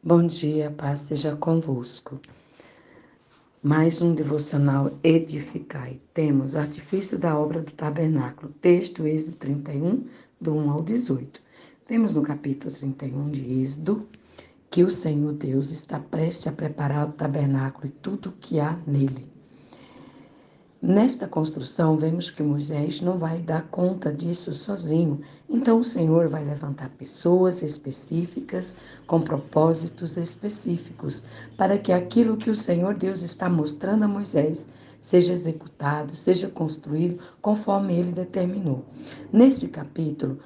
Bom dia, paz seja convosco. Mais um devocional Edificai. Temos artifício da obra do tabernáculo, texto Êxodo 31, do 1 ao 18. Vemos no capítulo 31 de Êxodo que o Senhor Deus está prestes a preparar o tabernáculo e tudo o que há nele. Nesta construção, vemos que Moisés não vai dar conta disso sozinho. Então, o Senhor vai levantar pessoas específicas, com propósitos específicos, para que aquilo que o Senhor Deus está mostrando a Moisés seja executado, seja construído conforme ele determinou. Neste capítulo,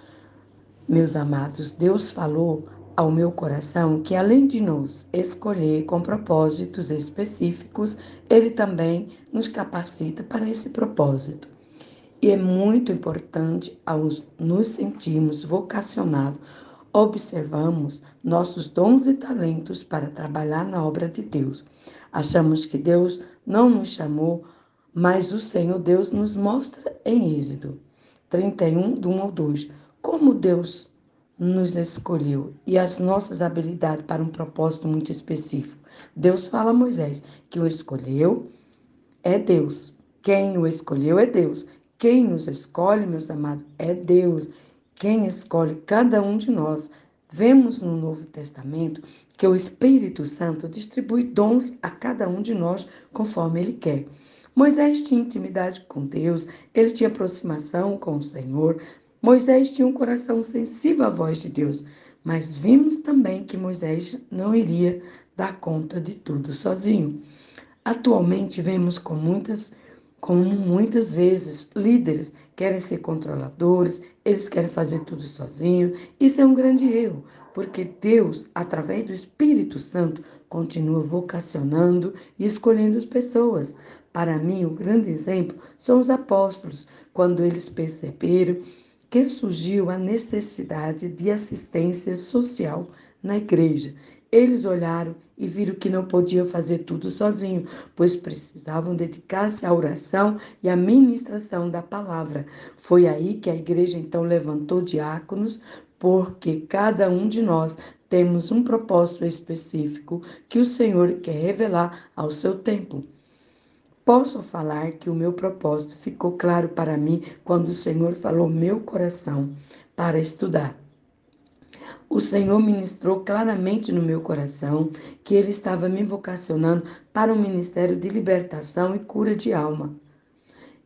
meus amados, Deus falou ao meu coração que, além de nos escolher com propósitos específicos, Ele também nos capacita para esse propósito. E é muito importante, ao nos sentirmos vocacionados, observamos nossos dons e talentos para trabalhar na obra de Deus. Achamos que Deus não nos chamou, mas o Senhor Deus nos mostra em Êxodo 31, do 1 ao 2, como Deus nos escolheu e as nossas habilidades para um propósito muito específico. Deus fala a Moisés que o escolheu é Deus. Quem o escolheu é Deus. Quem nos escolhe, meus amados, é Deus. Quem escolhe cada um de nós. Vemos no Novo Testamento que o Espírito Santo distribui dons a cada um de nós conforme ele quer. Moisés tinha intimidade com Deus, ele tinha aproximação com o Senhor, Moisés tinha um coração sensível à voz de Deus, mas vimos também que Moisés não iria dar conta de tudo sozinho. Atualmente vemos com muitas como muitas vezes líderes querem ser controladores, eles querem fazer tudo sozinho. Isso é um grande erro, porque Deus, através do Espírito Santo, continua vocacionando e escolhendo as pessoas. Para mim, o grande exemplo são os apóstolos, quando eles perceberam que surgiu a necessidade de assistência social na igreja. Eles olharam e viram que não podiam fazer tudo sozinho, pois precisavam dedicar-se à oração e à ministração da palavra. Foi aí que a igreja então levantou diáconos, porque cada um de nós temos um propósito específico que o Senhor quer revelar ao seu tempo. Posso falar que o meu propósito ficou claro para mim quando o Senhor falou meu coração para estudar. O Senhor ministrou claramente no meu coração que Ele estava me vocacionando para um ministério de libertação e cura de alma.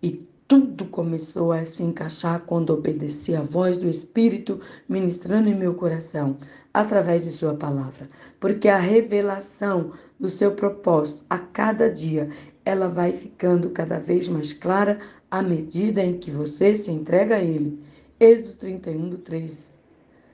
E tudo começou a se encaixar quando obedeci à voz do Espírito ministrando em meu coração, através de Sua palavra. Porque a revelação do seu propósito a cada dia ela vai ficando cada vez mais clara à medida em que você se entrega a Ele. Êxodo 31, do 3,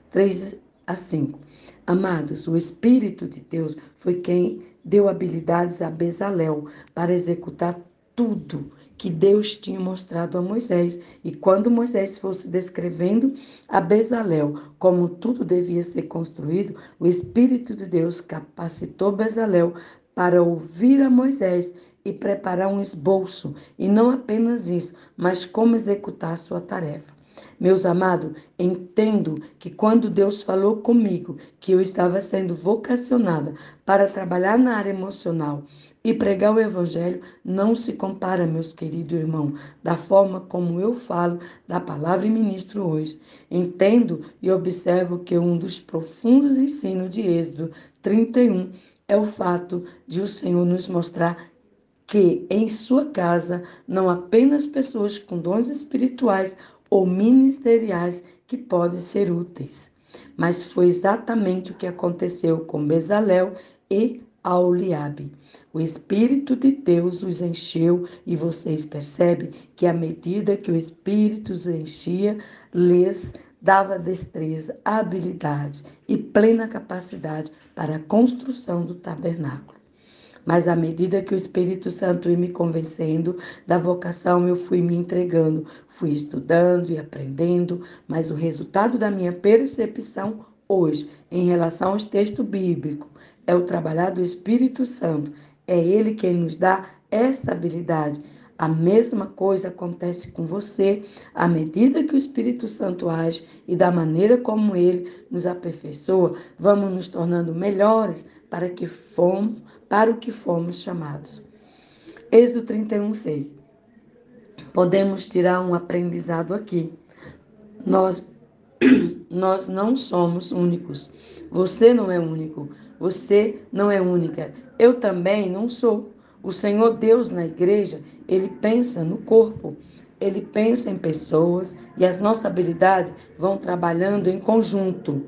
3 a 5. Amados, o Espírito de Deus foi quem deu habilidades a Bezalel para executar tudo que Deus tinha mostrado a Moisés. E quando Moisés fosse descrevendo a Bezalel como tudo devia ser construído, o Espírito de Deus capacitou Bezalel para ouvir a Moisés e preparar um esboço, e não apenas isso, mas como executar sua tarefa. Meus amados, entendo que quando Deus falou comigo que eu estava sendo vocacionada para trabalhar na área emocional e pregar o Evangelho, não se compara, meus queridos irmãos, da forma como eu falo da palavra e ministro hoje. Entendo e observo que um dos profundos ensinos de Êxodo 31 é o fato de o Senhor nos mostrar que em sua casa não apenas pessoas com dons espirituais ou ministeriais que podem ser úteis. Mas foi exatamente o que aconteceu com Bezalel e Auliabe. O Espírito de Deus os encheu e vocês percebem que à medida que o Espírito os enchia, lhes dava destreza, habilidade e plena capacidade para a construção do tabernáculo. Mas à medida que o Espírito Santo ia me convencendo da vocação, eu fui me entregando, fui estudando e aprendendo, mas o resultado da minha percepção hoje, em relação aos textos bíblicos, é o trabalhar do Espírito Santo. É Ele quem nos dá essa habilidade, A mesma coisa acontece com você à medida que o Espírito Santo age e da maneira como ele nos aperfeiçoa, vamos nos tornando melhores para que fomos, para o que fomos chamados. Êxodo 31, 6. Podemos tirar um aprendizado aqui. Nós nós não somos únicos. Você não é único. Você não é única. Eu também não sou. O Senhor Deus na igreja, ele pensa no corpo. Ele pensa em pessoas e as nossas habilidades vão trabalhando em conjunto.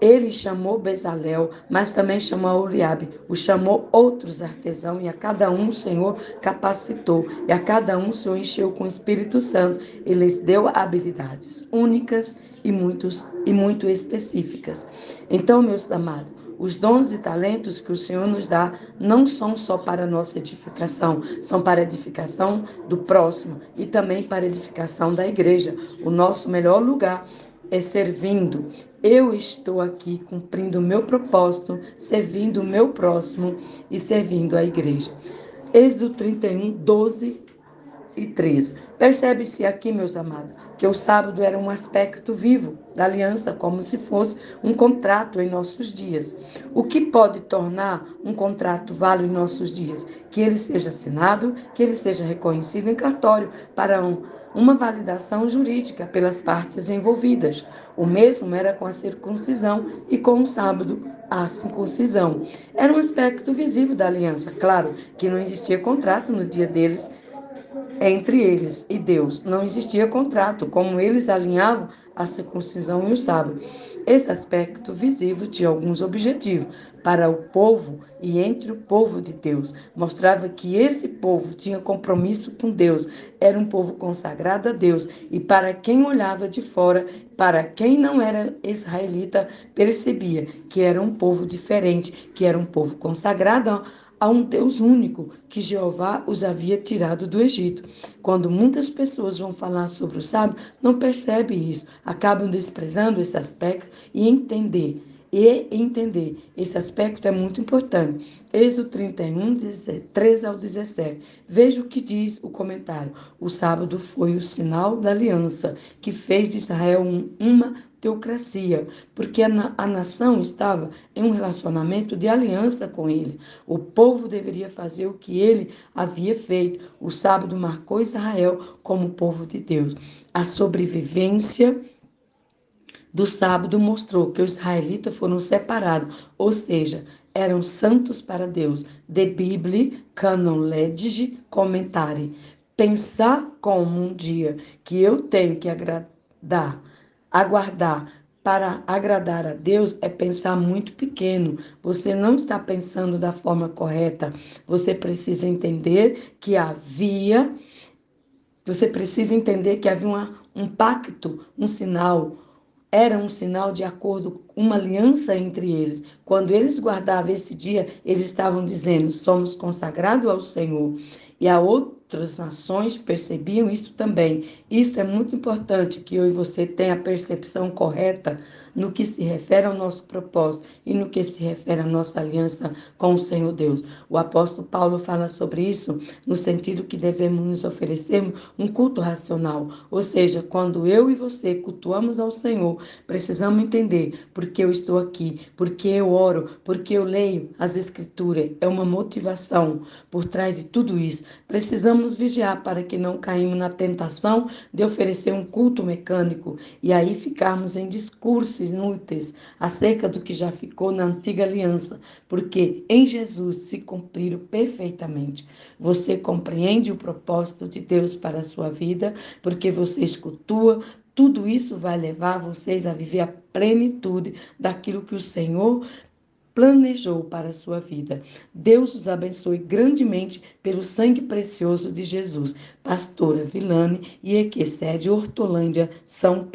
Ele chamou Bezalel, mas também chamou Uriabe, o chamou outros artesãos, e a cada um o Senhor capacitou, e a cada um o Senhor encheu com o Espírito Santo. Ele lhes deu habilidades únicas e, muitos, e muito específicas. Então, meus amados, os dons e talentos que o Senhor nos dá não são só para nossa edificação, são para edificação do próximo e também para edificação da igreja. O nosso melhor lugar é servindo. Eu estou aqui cumprindo o meu propósito, servindo o meu próximo e servindo a igreja. Êxodo 31, 12 e 13. Percebe-se aqui, meus amados, que o sábado era um aspecto vivo da aliança, como se fosse um contrato em nossos dias. O que pode tornar um contrato válido em nossos dias? Que ele seja assinado, que ele seja reconhecido em cartório para um uma validação jurídica pelas partes envolvidas. O mesmo era com a circuncisão e com o sábado, a circuncisão. Era um aspecto visível da aliança. Claro que não existia contrato no dia deles entre eles e Deus. Não existia contrato, como eles alinhavam a circuncisão e o sábado. Esse aspecto visível tinha alguns objetivos para o povo e entre o povo de Deus. Mostrava que esse povo tinha compromisso com Deus, era um povo consagrado a Deus. E para quem olhava de fora, para quem não era israelita, percebia que era um povo diferente, que era um povo consagrado a um Deus único que Jeová os havia tirado do Egito. Quando muitas pessoas vão falar sobre o sábio, não percebem isso, acabam desprezando esse aspecto e entender e entender. Esse aspecto é muito importante. Êxodo 31, 13 ao 17. Veja o que diz o comentário. O sábado foi o sinal da aliança que fez de Israel uma teocracia, porque a, a nação estava em um relacionamento de aliança com ele. O povo deveria fazer o que ele havia feito. O sábado marcou Israel como povo de Deus. A sobrevivência do sábado mostrou que os israelitas foram separados, ou seja, eram santos para Deus. The Bible, Canon Ledige, Comentário. Pensar como um dia que eu tenho que agradar, aguardar para agradar a Deus é pensar muito pequeno. Você não está pensando da forma correta. Você precisa entender que havia, você precisa entender que havia uma, um pacto, um sinal, era um sinal de acordo, uma aliança entre eles. Quando eles guardavam esse dia, eles estavam dizendo: somos consagrados ao Senhor. E a outras nações percebiam isso também. Isso é muito importante que eu e você tenha a percepção correta no que se refere ao nosso propósito e no que se refere à nossa aliança com o Senhor Deus. O apóstolo Paulo fala sobre isso no sentido que devemos nos oferecer um culto racional, ou seja, quando eu e você cultuamos ao Senhor, precisamos entender porque eu estou aqui, porque eu oro, porque eu leio as escrituras, é uma motivação por trás de tudo isso. Precisamos vigiar para que não caímos na tentação de oferecer um culto mecânico e aí ficarmos em discursos inúteis acerca do que já ficou na antiga aliança, porque em Jesus se cumpriram perfeitamente. Você compreende o propósito de Deus para a sua vida, porque você escutua tudo isso vai levar vocês a viver a plenitude daquilo que o Senhor planejou para a sua vida. Deus os abençoe grandemente pelo sangue precioso de Jesus. Pastora Vilane e Equecede Hortolândia, São Paulo.